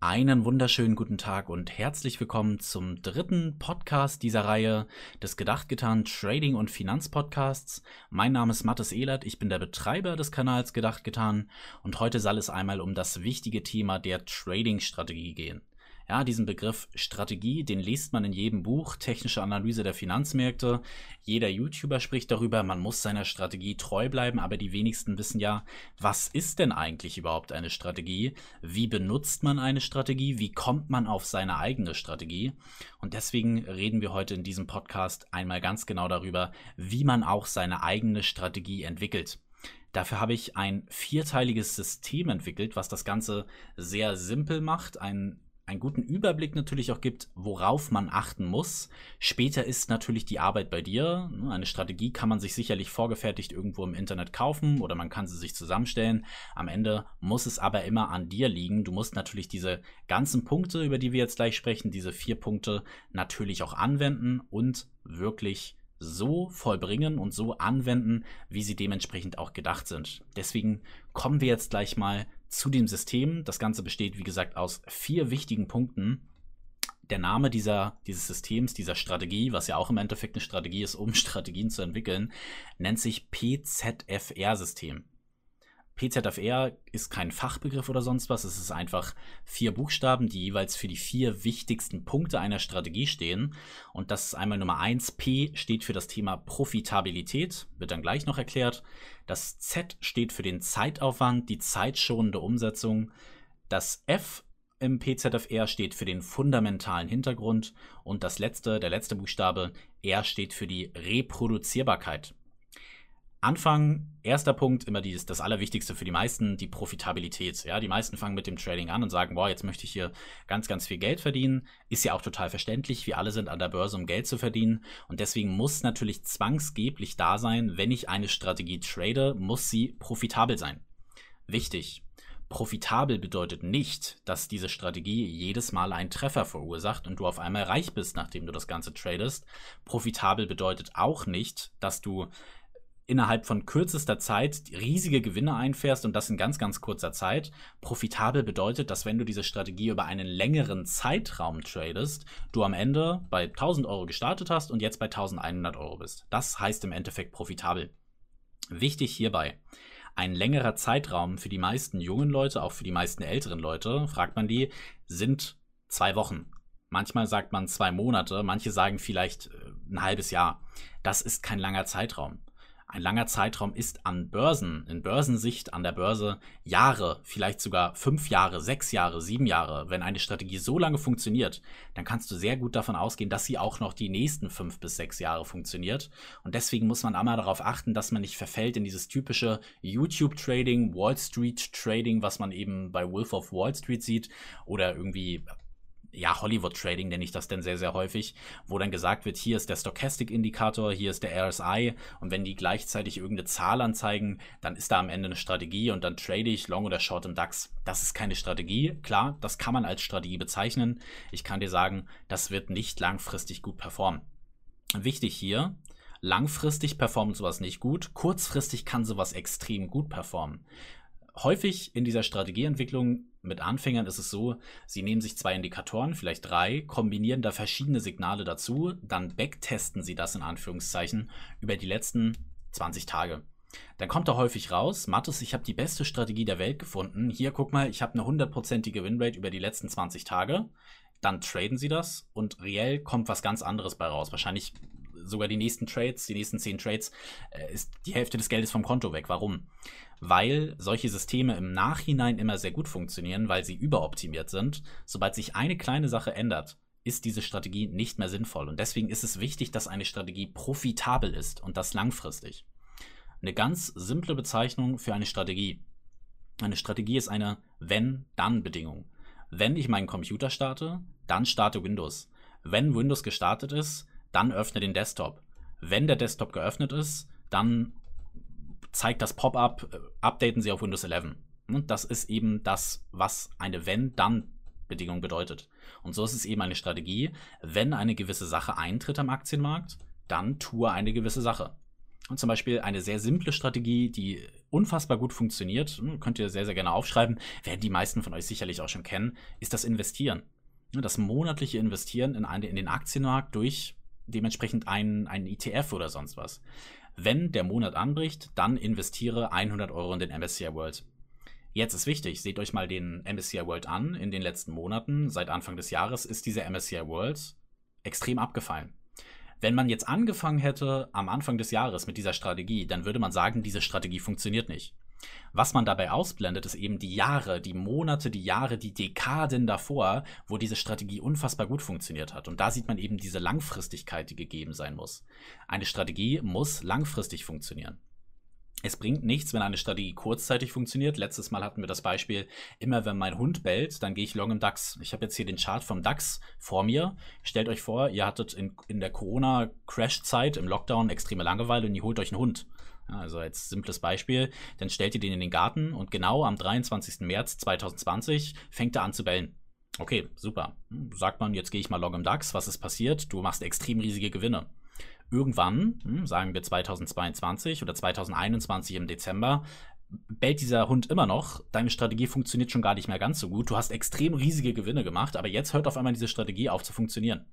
Einen wunderschönen guten Tag und herzlich willkommen zum dritten Podcast dieser Reihe des Gedachtgetan Trading und Finanzpodcasts. Mein Name ist Mathis Ehlert, ich bin der Betreiber des Kanals Gedachtgetan und heute soll es einmal um das wichtige Thema der Trading-Strategie gehen. Ja, diesen Begriff Strategie, den liest man in jedem Buch, technische Analyse der Finanzmärkte. Jeder YouTuber spricht darüber, man muss seiner Strategie treu bleiben, aber die wenigsten wissen ja, was ist denn eigentlich überhaupt eine Strategie? Wie benutzt man eine Strategie? Wie kommt man auf seine eigene Strategie? Und deswegen reden wir heute in diesem Podcast einmal ganz genau darüber, wie man auch seine eigene Strategie entwickelt. Dafür habe ich ein vierteiliges System entwickelt, was das Ganze sehr simpel macht, ein einen guten Überblick natürlich auch gibt, worauf man achten muss. Später ist natürlich die Arbeit bei dir. Ne, eine Strategie kann man sich sicherlich vorgefertigt irgendwo im Internet kaufen oder man kann sie sich zusammenstellen. Am Ende muss es aber immer an dir liegen. Du musst natürlich diese ganzen Punkte, über die wir jetzt gleich sprechen, diese vier Punkte natürlich auch anwenden und wirklich so vollbringen und so anwenden, wie sie dementsprechend auch gedacht sind. Deswegen kommen wir jetzt gleich mal zu dem System. Das Ganze besteht, wie gesagt, aus vier wichtigen Punkten. Der Name dieser, dieses Systems, dieser Strategie, was ja auch im Endeffekt eine Strategie ist, um Strategien zu entwickeln, nennt sich PZFR-System. PZFR ist kein Fachbegriff oder sonst was, es ist einfach vier Buchstaben, die jeweils für die vier wichtigsten Punkte einer Strategie stehen. Und das ist einmal Nummer eins. P steht für das Thema Profitabilität, wird dann gleich noch erklärt. Das Z steht für den Zeitaufwand, die zeitschonende Umsetzung. Das F im PZFR steht für den fundamentalen Hintergrund und das letzte, der letzte Buchstabe, R steht für die Reproduzierbarkeit. Anfang, erster Punkt, immer dieses, das Allerwichtigste für die meisten, die Profitabilität. Ja, die meisten fangen mit dem Trading an und sagen, boah, jetzt möchte ich hier ganz, ganz viel Geld verdienen. Ist ja auch total verständlich. Wir alle sind an der Börse, um Geld zu verdienen. Und deswegen muss natürlich zwangsgeblich da sein, wenn ich eine Strategie trade, muss sie profitabel sein. Wichtig. Profitabel bedeutet nicht, dass diese Strategie jedes Mal einen Treffer verursacht und du auf einmal reich bist, nachdem du das Ganze tradest. Profitabel bedeutet auch nicht, dass du innerhalb von kürzester Zeit riesige Gewinne einfährst und das in ganz, ganz kurzer Zeit. Profitabel bedeutet, dass wenn du diese Strategie über einen längeren Zeitraum tradest, du am Ende bei 1000 Euro gestartet hast und jetzt bei 1100 Euro bist. Das heißt im Endeffekt profitabel. Wichtig hierbei, ein längerer Zeitraum für die meisten jungen Leute, auch für die meisten älteren Leute, fragt man die, sind zwei Wochen. Manchmal sagt man zwei Monate, manche sagen vielleicht äh, ein halbes Jahr. Das ist kein langer Zeitraum. Ein langer Zeitraum ist an Börsen, in Börsensicht an der Börse Jahre, vielleicht sogar fünf Jahre, sechs Jahre, sieben Jahre. Wenn eine Strategie so lange funktioniert, dann kannst du sehr gut davon ausgehen, dass sie auch noch die nächsten fünf bis sechs Jahre funktioniert. Und deswegen muss man einmal darauf achten, dass man nicht verfällt in dieses typische YouTube-Trading, Wall Street-Trading, was man eben bei Wolf of Wall Street sieht oder irgendwie ja, Hollywood-Trading nenne ich das denn sehr, sehr häufig, wo dann gesagt wird, hier ist der Stochastic-Indikator, hier ist der RSI und wenn die gleichzeitig irgendeine Zahl anzeigen, dann ist da am Ende eine Strategie und dann trade ich Long oder Short im DAX. Das ist keine Strategie, klar, das kann man als Strategie bezeichnen. Ich kann dir sagen, das wird nicht langfristig gut performen. Wichtig hier, langfristig performt sowas nicht gut, kurzfristig kann sowas extrem gut performen häufig in dieser Strategieentwicklung mit Anfängern ist es so, sie nehmen sich zwei Indikatoren, vielleicht drei, kombinieren da verschiedene Signale dazu, dann backtesten sie das in Anführungszeichen über die letzten 20 Tage. Dann kommt da häufig raus, Mathis, ich habe die beste Strategie der Welt gefunden. Hier, guck mal, ich habe eine hundertprozentige Winrate über die letzten 20 Tage. Dann traden sie das und reell kommt was ganz anderes bei raus. Wahrscheinlich sogar die nächsten Trades, die nächsten 10 Trades, äh, ist die Hälfte des Geldes vom Konto weg. Warum? weil solche Systeme im Nachhinein immer sehr gut funktionieren, weil sie überoptimiert sind. Sobald sich eine kleine Sache ändert, ist diese Strategie nicht mehr sinnvoll. Und deswegen ist es wichtig, dass eine Strategie profitabel ist und das langfristig. Eine ganz simple Bezeichnung für eine Strategie. Eine Strategie ist eine Wenn-Dann-Bedingung. Wenn ich meinen Computer starte, dann starte Windows. Wenn Windows gestartet ist, dann öffne den Desktop. Wenn der Desktop geöffnet ist, dann zeigt das Pop-up, äh, updaten Sie auf Windows 11. Und das ist eben das, was eine Wenn-Dann-Bedingung bedeutet. Und so ist es eben eine Strategie, wenn eine gewisse Sache eintritt am Aktienmarkt, dann tue eine gewisse Sache. Und zum Beispiel eine sehr simple Strategie, die unfassbar gut funktioniert, hm, könnt ihr sehr, sehr gerne aufschreiben, werden die meisten von euch sicherlich auch schon kennen, ist das Investieren. Das monatliche Investieren in, eine, in den Aktienmarkt durch dementsprechend einen, einen ETF oder sonst was. Wenn der Monat anbricht, dann investiere 100 Euro in den MSCI World. Jetzt ist wichtig, seht euch mal den MSCI World an. In den letzten Monaten, seit Anfang des Jahres, ist dieser MSCI World extrem abgefallen. Wenn man jetzt angefangen hätte am Anfang des Jahres mit dieser Strategie, dann würde man sagen, diese Strategie funktioniert nicht. Was man dabei ausblendet, ist eben die Jahre, die Monate, die Jahre, die Dekaden davor, wo diese Strategie unfassbar gut funktioniert hat. Und da sieht man eben diese Langfristigkeit, die gegeben sein muss. Eine Strategie muss langfristig funktionieren. Es bringt nichts, wenn eine Strategie kurzzeitig funktioniert. Letztes Mal hatten wir das Beispiel, immer wenn mein Hund bellt, dann gehe ich long im DAX. Ich habe jetzt hier den Chart vom DAX vor mir. Stellt euch vor, ihr hattet in, in der Corona-Crash-Zeit im Lockdown extreme Langeweile und ihr holt euch einen Hund. Also als simples Beispiel, dann stellt ihr den in den Garten und genau am 23. März 2020 fängt er an zu bellen. Okay, super. Sagt man, jetzt gehe ich mal long im DAX. Was ist passiert? Du machst extrem riesige Gewinne irgendwann, hm, sagen wir 2022 oder 2021 im Dezember, bellt dieser Hund immer noch, deine Strategie funktioniert schon gar nicht mehr ganz so gut, du hast extrem riesige Gewinne gemacht, aber jetzt hört auf einmal diese Strategie auf zu funktionieren.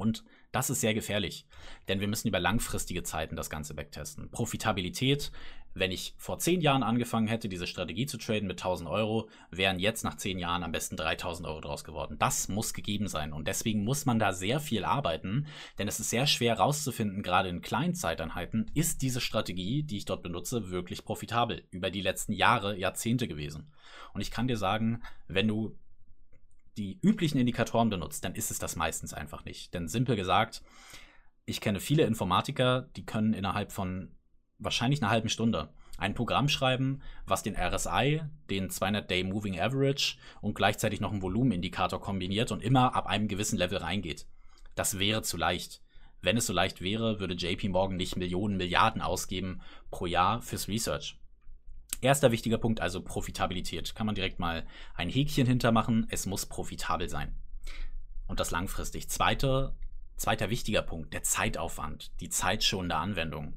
Und das ist sehr gefährlich, denn wir müssen über langfristige Zeiten das Ganze wegtesten. Profitabilität, wenn ich vor zehn Jahren angefangen hätte, diese Strategie zu traden mit 1000 Euro, wären jetzt nach zehn Jahren am besten 3000 Euro draus geworden. Das muss gegeben sein und deswegen muss man da sehr viel arbeiten, denn es ist sehr schwer herauszufinden, gerade in kleinen Zeiteinheiten, ist diese Strategie, die ich dort benutze, wirklich profitabel. Über die letzten Jahre, Jahrzehnte gewesen. Und ich kann dir sagen, wenn du die üblichen Indikatoren benutzt, dann ist es das meistens einfach nicht. Denn simpel gesagt, ich kenne viele Informatiker, die können innerhalb von wahrscheinlich einer halben Stunde ein Programm schreiben, was den RSI, den 200-Day Moving Average und gleichzeitig noch einen Volumenindikator kombiniert und immer ab einem gewissen Level reingeht. Das wäre zu leicht. Wenn es so leicht wäre, würde JP Morgan nicht Millionen, Milliarden ausgeben pro Jahr fürs Research. Erster wichtiger Punkt, also Profitabilität. Kann man direkt mal ein Häkchen hintermachen. Es muss profitabel sein. Und das langfristig. Zweiter, zweiter wichtiger Punkt, der Zeitaufwand, die zeitschonende Anwendung.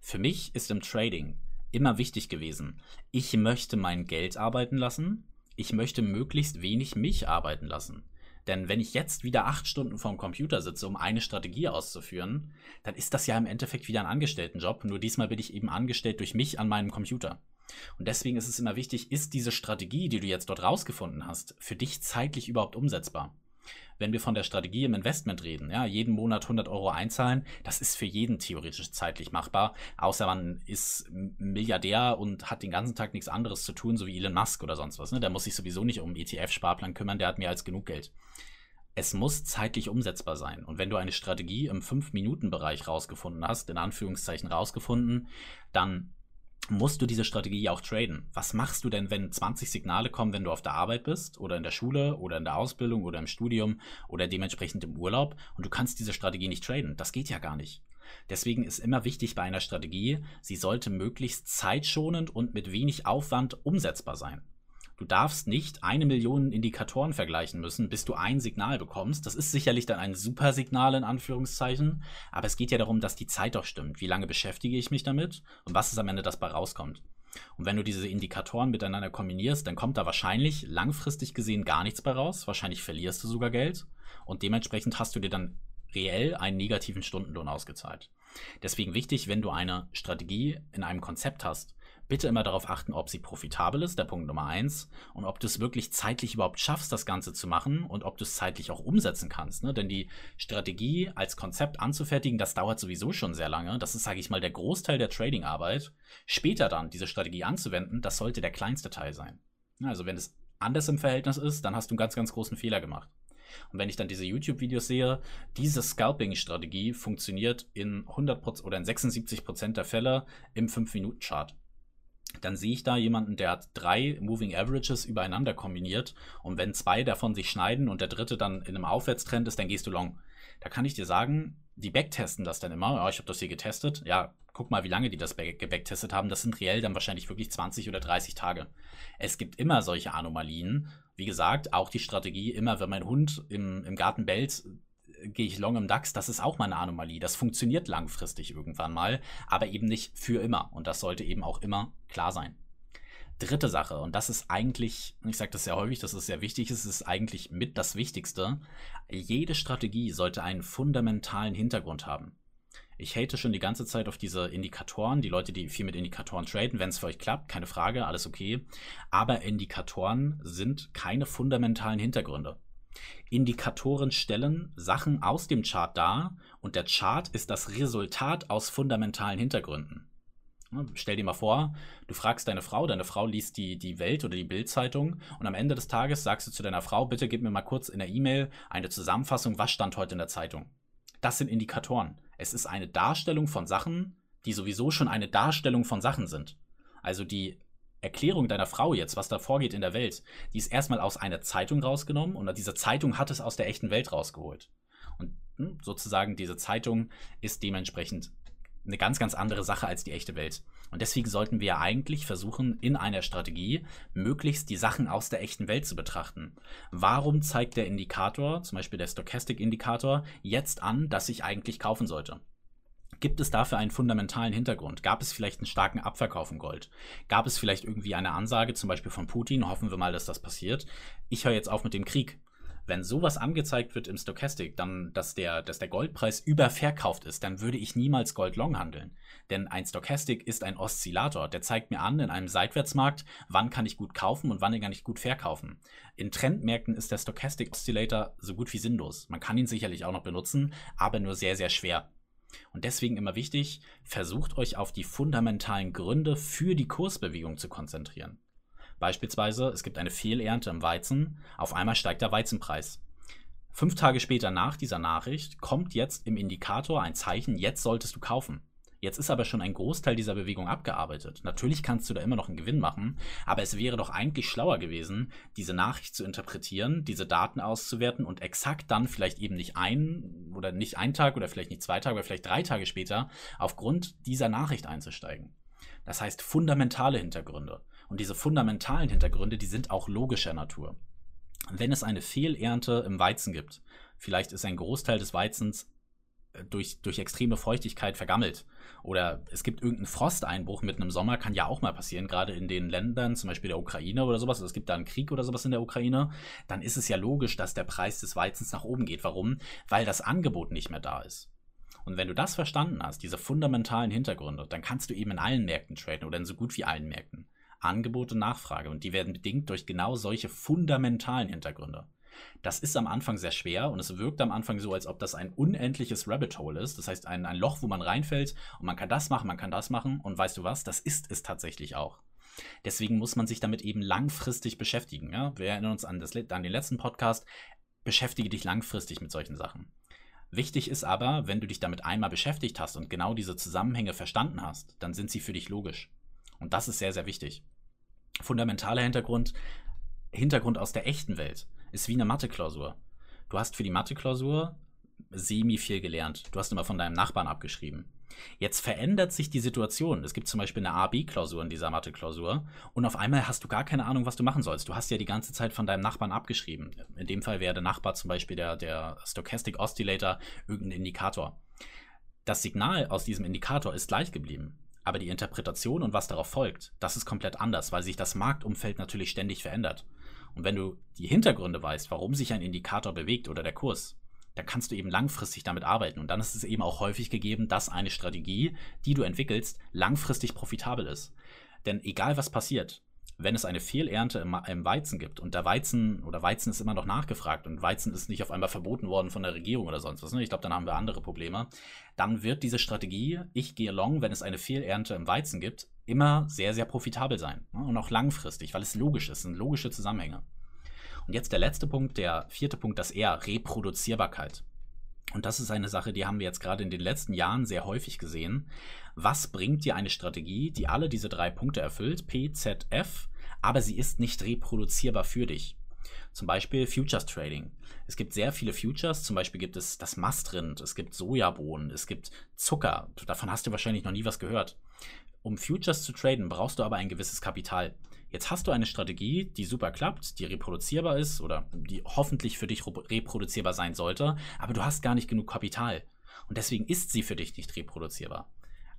Für mich ist im Trading immer wichtig gewesen, ich möchte mein Geld arbeiten lassen, ich möchte möglichst wenig mich arbeiten lassen. Denn wenn ich jetzt wieder acht Stunden vorm Computer sitze, um eine Strategie auszuführen, dann ist das ja im Endeffekt wieder ein Angestelltenjob. Nur diesmal bin ich eben angestellt durch mich an meinem Computer. Und deswegen ist es immer wichtig, ist diese Strategie, die du jetzt dort rausgefunden hast, für dich zeitlich überhaupt umsetzbar? Wenn wir von der Strategie im Investment reden, ja, jeden Monat 100 Euro einzahlen, das ist für jeden theoretisch zeitlich machbar, außer man ist Milliardär und hat den ganzen Tag nichts anderes zu tun, so wie Elon Musk oder sonst was. Ne? Der muss sich sowieso nicht um ETF-Sparplan kümmern, der hat mehr als genug Geld. Es muss zeitlich umsetzbar sein. Und wenn du eine Strategie im 5-Minuten-Bereich rausgefunden hast, in Anführungszeichen rausgefunden, dann musst du diese Strategie auch traden. Was machst du denn, wenn 20 Signale kommen, wenn du auf der Arbeit bist oder in der Schule oder in der Ausbildung oder im Studium oder dementsprechend im Urlaub und du kannst diese Strategie nicht traden? Das geht ja gar nicht. Deswegen ist immer wichtig bei einer Strategie, sie sollte möglichst zeitschonend und mit wenig Aufwand umsetzbar sein. Du darfst nicht eine Million Indikatoren vergleichen müssen, bis du ein Signal bekommst. Das ist sicherlich dann ein super Signal in Anführungszeichen, aber es geht ja darum, dass die Zeit doch stimmt. Wie lange beschäftige ich mich damit und was ist am Ende das bei rauskommt? Und wenn du diese Indikatoren miteinander kombinierst, dann kommt da wahrscheinlich langfristig gesehen gar nichts bei raus. Wahrscheinlich verlierst du sogar Geld und dementsprechend hast du dir dann reell einen negativen Stundenlohn ausgezahlt. Deswegen wichtig, wenn du eine Strategie in einem Konzept hast, bitte immer darauf achten, ob sie profitabel ist, der Punkt Nummer eins, und ob du es wirklich zeitlich überhaupt schaffst, das Ganze zu machen und ob du es zeitlich auch umsetzen kannst. Ne? Denn die Strategie als Konzept anzufertigen, das dauert sowieso schon sehr lange. Das ist, sage ich mal, der Großteil der Trading-Arbeit. Später dann diese Strategie anzuwenden, das sollte der kleinste Teil sein. Also wenn es anders im Verhältnis ist, dann hast du einen ganz, ganz großen Fehler gemacht. Und wenn ich dann diese YouTube-Videos sehe, diese Scalping-Strategie funktioniert in 100% oder in 76% der Fälle im 5-Minuten-Chart dann sehe ich da jemanden, der hat drei Moving Averages übereinander kombiniert und wenn zwei davon sich schneiden und der dritte dann in einem Aufwärtstrend ist, dann gehst du long. Da kann ich dir sagen, die backtesten das dann immer. Ja, ich habe das hier getestet. Ja, guck mal, wie lange die das gebacktestet haben. Das sind reell dann wahrscheinlich wirklich 20 oder 30 Tage. Es gibt immer solche Anomalien. Wie gesagt, auch die Strategie, immer wenn mein Hund im, im Garten bellt, gehe ich long im DAX, das ist auch mal eine Anomalie. Das funktioniert langfristig irgendwann mal, aber eben nicht für immer. Und das sollte eben auch immer klar sein. Dritte Sache, und das ist eigentlich, ich sage das sehr häufig, dass es sehr wichtig ist, ist eigentlich mit das Wichtigste. Jede Strategie sollte einen fundamentalen Hintergrund haben. Ich hate schon die ganze Zeit auf diese Indikatoren, die Leute, die viel mit Indikatoren traden. Wenn es für euch klappt, keine Frage, alles okay. Aber Indikatoren sind keine fundamentalen Hintergründe. Indikatoren stellen Sachen aus dem Chart dar und der Chart ist das Resultat aus fundamentalen Hintergründen. Stell dir mal vor, du fragst deine Frau, deine Frau liest die, die Welt oder die Bildzeitung und am Ende des Tages sagst du zu deiner Frau, bitte gib mir mal kurz in der E-Mail eine Zusammenfassung, was stand heute in der Zeitung. Das sind Indikatoren. Es ist eine Darstellung von Sachen, die sowieso schon eine Darstellung von Sachen sind. Also die Erklärung deiner Frau jetzt, was da vorgeht in der Welt, die ist erstmal aus einer Zeitung rausgenommen und diese Zeitung hat es aus der echten Welt rausgeholt. Und hm, sozusagen diese Zeitung ist dementsprechend eine ganz, ganz andere Sache als die echte Welt. Und deswegen sollten wir eigentlich versuchen, in einer Strategie möglichst die Sachen aus der echten Welt zu betrachten. Warum zeigt der Indikator, zum Beispiel der Stochastic-Indikator, jetzt an, dass ich eigentlich kaufen sollte? Gibt es dafür einen fundamentalen Hintergrund? Gab es vielleicht einen starken Abverkauf im Gold? Gab es vielleicht irgendwie eine Ansage, zum Beispiel von Putin? Hoffen wir mal, dass das passiert. Ich höre jetzt auf mit dem Krieg. Wenn sowas angezeigt wird im Stochastic, dann, dass der, dass der Goldpreis überverkauft ist, dann würde ich niemals Gold long handeln. Denn ein Stochastic ist ein Oszillator. Der zeigt mir an, in einem Seitwärtsmarkt, wann kann ich gut kaufen und wann kann ich gut verkaufen. In Trendmärkten ist der Stochastic Oscillator so gut wie sinnlos. Man kann ihn sicherlich auch noch benutzen, aber nur sehr, sehr schwer. Und deswegen immer wichtig, versucht euch auf die fundamentalen Gründe für die Kursbewegung zu konzentrieren. Beispielsweise, es gibt eine Fehlernte im Weizen, auf einmal steigt der Weizenpreis. Fünf Tage später nach dieser Nachricht kommt jetzt im Indikator ein Zeichen, jetzt solltest du kaufen. Jetzt ist aber schon ein Großteil dieser Bewegung abgearbeitet. Natürlich kannst du da immer noch einen Gewinn machen, aber es wäre doch eigentlich schlauer gewesen, diese Nachricht zu interpretieren, diese Daten auszuwerten und exakt dann vielleicht eben nicht ein oder nicht ein Tag oder vielleicht nicht zwei Tage oder vielleicht drei Tage später aufgrund dieser Nachricht einzusteigen. Das heißt fundamentale Hintergründe. Und diese fundamentalen Hintergründe, die sind auch logischer Natur. Wenn es eine Fehlernte im Weizen gibt, vielleicht ist ein Großteil des Weizens durch, durch extreme Feuchtigkeit vergammelt. Oder es gibt irgendeinen Frosteinbruch mitten im Sommer, kann ja auch mal passieren, gerade in den Ländern, zum Beispiel der Ukraine oder sowas, also es gibt da einen Krieg oder sowas in der Ukraine, dann ist es ja logisch, dass der Preis des Weizens nach oben geht. Warum? Weil das Angebot nicht mehr da ist. Und wenn du das verstanden hast, diese fundamentalen Hintergründe, dann kannst du eben in allen Märkten traden oder in so gut wie allen Märkten. Angebot und Nachfrage und die werden bedingt durch genau solche fundamentalen Hintergründe. Das ist am Anfang sehr schwer und es wirkt am Anfang so, als ob das ein unendliches Rabbit Hole ist. Das heißt, ein, ein Loch, wo man reinfällt und man kann das machen, man kann das machen und weißt du was, das ist es tatsächlich auch. Deswegen muss man sich damit eben langfristig beschäftigen. Ja? Wir erinnern uns an, das, an den letzten Podcast. Beschäftige dich langfristig mit solchen Sachen. Wichtig ist aber, wenn du dich damit einmal beschäftigt hast und genau diese Zusammenhänge verstanden hast, dann sind sie für dich logisch. Und das ist sehr, sehr wichtig fundamentaler Hintergrund, Hintergrund aus der echten Welt, ist wie eine Mathe-Klausur. Du hast für die Mathe-Klausur semi viel gelernt. Du hast immer von deinem Nachbarn abgeschrieben. Jetzt verändert sich die Situation. Es gibt zum Beispiel eine A-B-Klausur in dieser Mathe-Klausur und auf einmal hast du gar keine Ahnung, was du machen sollst. Du hast ja die ganze Zeit von deinem Nachbarn abgeschrieben. In dem Fall wäre der Nachbar zum Beispiel der, der Stochastic Oscillator irgendein Indikator. Das Signal aus diesem Indikator ist gleich geblieben. Aber die Interpretation und was darauf folgt, das ist komplett anders, weil sich das Marktumfeld natürlich ständig verändert. Und wenn du die Hintergründe weißt, warum sich ein Indikator bewegt oder der Kurs, dann kannst du eben langfristig damit arbeiten. Und dann ist es eben auch häufig gegeben, dass eine Strategie, die du entwickelst, langfristig profitabel ist. Denn egal was passiert, wenn es eine Fehlernte im, im, Weizen gibt und der Weizen oder Weizen ist immer noch nachgefragt und Weizen ist nicht auf einmal verboten worden von der Regierung oder sonst was, ne? ich glaube, dann haben wir andere Probleme, dann wird diese Strategie, ich gehe long, wenn es eine Fehlernte im Weizen gibt, immer sehr, sehr profitabel sein ne? und auch langfristig, weil es logisch ist, sind logische Zusammenhänge. Und jetzt der letzte Punkt, der vierte Punkt, das R, Reproduzierbarkeit. Und das ist eine Sache, die haben wir jetzt gerade in den letzten Jahren sehr häufig gesehen. Was bringt dir eine Strategie, die alle diese drei Punkte erfüllt, P, Z, F, aber sie ist nicht reproduzierbar für dich? Zum Beispiel Futures Trading. Es gibt sehr viele Futures, zum Beispiel gibt es das Mastrind, es gibt Sojabohnen, es gibt Zucker. Davon hast du wahrscheinlich noch nie was gehört. Um Futures zu traden, brauchst du aber ein gewisses Kapital. Jetzt hast du eine Strategie, die super klappt, die reproduzierbar ist oder die hoffentlich für dich reproduzierbar sein sollte, aber du hast gar nicht genug Kapital. Und deswegen ist sie für dich nicht reproduzierbar.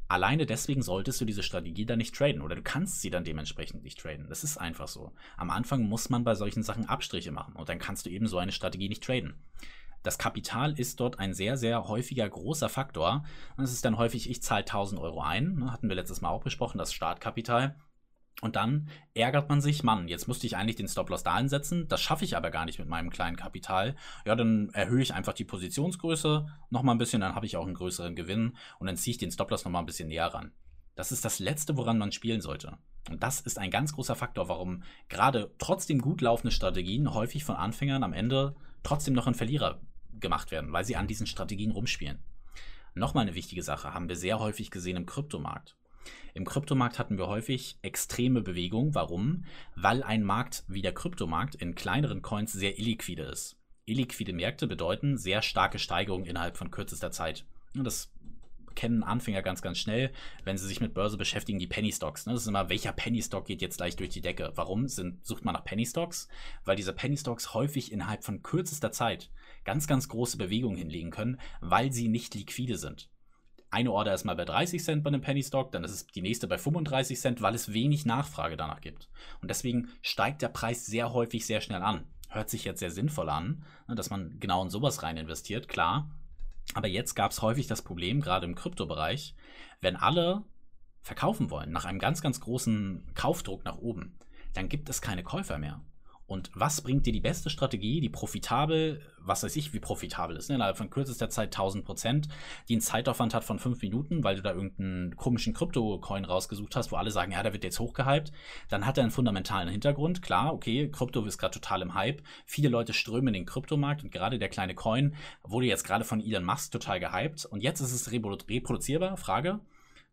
Alleine deswegen solltest du diese Strategie dann nicht traden oder du kannst sie dann dementsprechend nicht traden. Das ist einfach so. Am Anfang muss man bei solchen Sachen Abstriche machen und dann kannst du eben so eine Strategie nicht traden. Das Kapital ist dort ein sehr, sehr häufiger großer Faktor. Und es ist dann häufig, ich zahle 1000 Euro ein, ne, hatten wir letztes Mal auch besprochen, das Startkapital. Und dann ärgert man sich, Mann, jetzt müsste ich eigentlich den Stop-Loss da einsetzen, das schaffe ich aber gar nicht mit meinem kleinen Kapital. Ja, dann erhöhe ich einfach die Positionsgröße nochmal ein bisschen, dann habe ich auch einen größeren Gewinn und dann ziehe ich den Stop-Loss nochmal ein bisschen näher ran. Das ist das Letzte, woran man spielen sollte. Und das ist ein ganz großer Faktor, warum gerade trotzdem gut laufende Strategien häufig von Anfängern am Ende trotzdem noch ein Verlierer gemacht werden, weil sie an diesen Strategien rumspielen. Nochmal eine wichtige Sache haben wir sehr häufig gesehen im Kryptomarkt. Im Kryptomarkt hatten wir häufig extreme Bewegungen. Warum? Weil ein Markt wie der Kryptomarkt in kleineren Coins sehr illiquide ist. Illiquide Märkte bedeuten sehr starke Steigerungen innerhalb von kürzester Zeit. Das kennen Anfänger ganz, ganz schnell, wenn sie sich mit Börse beschäftigen, die Penny Stocks. Ne? Das ist immer, welcher Penny Stock geht jetzt gleich durch die Decke? Warum sind, sucht man nach Penny Stocks? Weil diese Penny Stocks häufig innerhalb von kürzester Zeit ganz, ganz große Bewegungen hinlegen können, weil sie nicht liquide sind eine Order ist mal bei 30 Cent bei einem Penny Stock, dann ist es die nächste bei 35 Cent, weil es wenig Nachfrage danach gibt. Und deswegen steigt der Preis sehr häufig sehr schnell an. Hört sich jetzt sehr sinnvoll an, ne, dass man genau in sowas rein investiert, klar. Aber jetzt gab es häufig das Problem, gerade im Kryptobereich, wenn alle verkaufen wollen, nach einem ganz, ganz großen Kaufdruck nach oben, dann gibt es keine Käufer mehr. Und was bringt dir die beste Strategie, die profitabel, was weiß ich, wie profitabel ist, ne? innerhalb von kürzester Zeit 1000 Prozent, die einen Zeitaufwand hat von fünf Minuten, weil du da irgendeinen komischen Krypto-Coin rausgesucht hast, wo alle sagen, ja, der wird jetzt hochgehypt, dann hat er einen fundamentalen Hintergrund. Klar, okay, Krypto ist gerade total im Hype. Viele Leute strömen in den Kryptomarkt und gerade der kleine Coin wurde jetzt gerade von Elon Musk total gehypt. Und jetzt ist es reproduzierbar, Frage.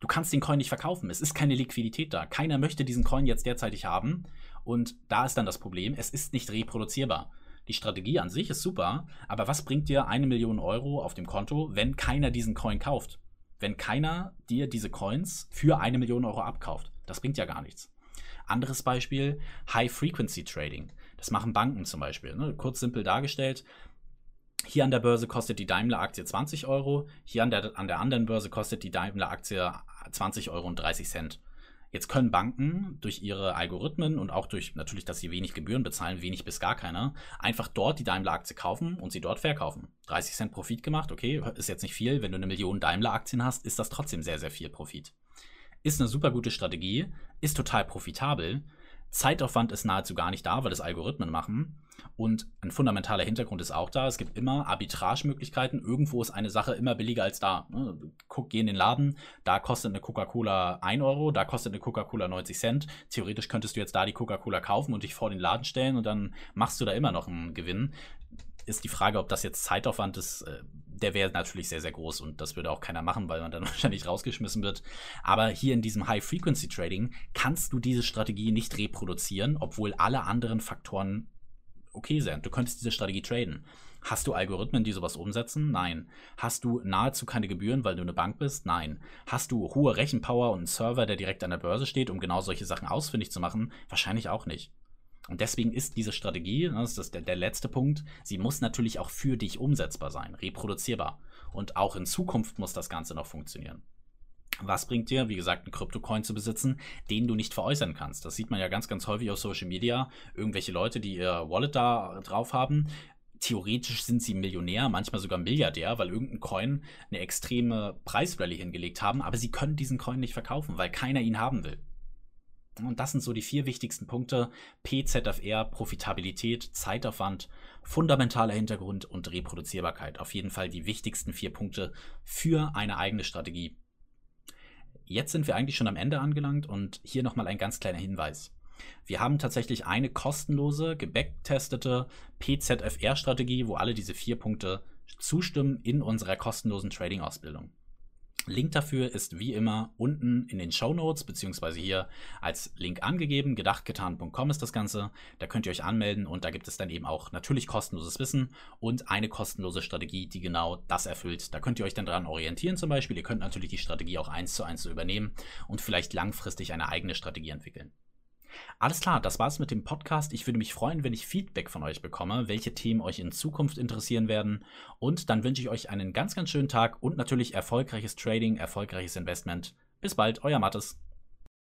Du kannst den Coin nicht verkaufen. Es ist keine Liquidität da. Keiner möchte diesen Coin jetzt derzeitig haben. Und da ist dann das Problem, es ist nicht reproduzierbar. Die Strategie an sich ist super, aber was bringt dir eine Million Euro auf dem Konto, wenn keiner diesen Coin kauft? Wenn keiner dir diese Coins für eine Million Euro abkauft? Das bringt ja gar nichts. Anderes Beispiel, High-Frequency Trading. Das machen Banken zum Beispiel. Ne? Kurz simpel dargestellt. Hier an der Börse kostet die Daimler-Aktie 20 Euro. Hier an der, an der anderen Börse kostet die Daimler-Aktie 20 Euro und 30 Cent. Jetzt können Banken durch ihre Algorithmen und auch durch natürlich, dass sie wenig Gebühren bezahlen, wenig bis gar keine, einfach dort die Daimler-Aktie kaufen und sie dort verkaufen. 30 Cent Profit gemacht, okay, ist jetzt nicht viel. Wenn du eine Million Daimler-Aktien hast, ist das trotzdem sehr, sehr viel Profit. Ist eine super gute Strategie, ist total profitabel. Zeitaufwand ist nahezu gar nicht da, weil das Algorithmen machen. Und ein fundamentaler Hintergrund ist auch da. Es gibt immer Arbitragemöglichkeiten. Irgendwo ist eine Sache immer billiger als da. Ne? Guck, geh in den Laden, da kostet eine Coca-Cola 1 Euro, da kostet eine Coca-Cola 90 Cent. Theoretisch könntest du jetzt da die Coca-Cola kaufen und dich vor den Laden stellen und dann machst du da immer noch einen Gewinn. Ist die Frage, ob das jetzt Zeitaufwand ist, äh, der wäre natürlich sehr, sehr groß und das würde auch keiner machen, weil man dann wahrscheinlich rausgeschmissen wird. Aber hier in diesem High-Frequency-Trading kannst du diese Strategie nicht reproduzieren, obwohl alle anderen Faktoren okay sein. Du könntest diese Strategie traden. Hast du Algorithmen, die sowas umsetzen? Nein. Hast du nahezu keine Gebühren, weil du eine Bank bist? Nein. Hast du hohe Rechenpower und einen Server, der direkt an der Börse steht, um genau solche Sachen ausfindig zu machen? Wahrscheinlich auch nicht. Und deswegen ist diese Strategie, ne, das ist der, der letzte Punkt, sie muss natürlich auch für dich umsetzbar sein, reproduzierbar. Und auch in Zukunft muss das Ganze noch funktionieren. Was bringt dir, wie gesagt, einen Kryptocoin zu besitzen, den du nicht veräußern kannst? Das sieht man ja ganz, ganz häufig auf Social Media. Irgendwelche Leute, die ihr Wallet da drauf haben, theoretisch sind sie Millionär, manchmal sogar Milliardär, weil irgendein Coin eine extreme Preisrallye hingelegt haben, aber sie können diesen Coin nicht verkaufen, weil keiner ihn haben will. Und das sind so die vier wichtigsten Punkte. PZFR, Profitabilität, Zeitaufwand, fundamentaler Hintergrund und Reproduzierbarkeit. Auf jeden Fall die wichtigsten vier Punkte für eine eigene Strategie jetzt sind wir eigentlich schon am Ende angelangt und hier nochmal ein ganz kleiner Hinweis. Wir haben tatsächlich eine kostenlose, gebacktestete PZFR-Strategie, wo alle diese vier Punkte zustimmen in unserer kostenlosen Trading-Ausbildung. Link dafür ist wie immer unten in den Show Notes, beziehungsweise hier als Link angegeben. Gedachtgetan.com ist das Ganze. Da könnt ihr euch anmelden und da gibt es dann eben auch natürlich kostenloses Wissen und eine kostenlose Strategie, die genau das erfüllt. Da könnt ihr euch dann dran orientieren zum Beispiel. Ihr könnt natürlich die Strategie auch eins zu eins übernehmen und vielleicht langfristig eine eigene Strategie entwickeln. Alles klar, das war's mit dem Podcast. Ich würde mich freuen, wenn ich Feedback von euch bekomme, welche Themen euch in Zukunft interessieren werden. Und dann wünsche ich euch einen ganz, ganz schönen Tag und natürlich erfolgreiches Trading, erfolgreiches Investment. Bis bald, euer Mattes.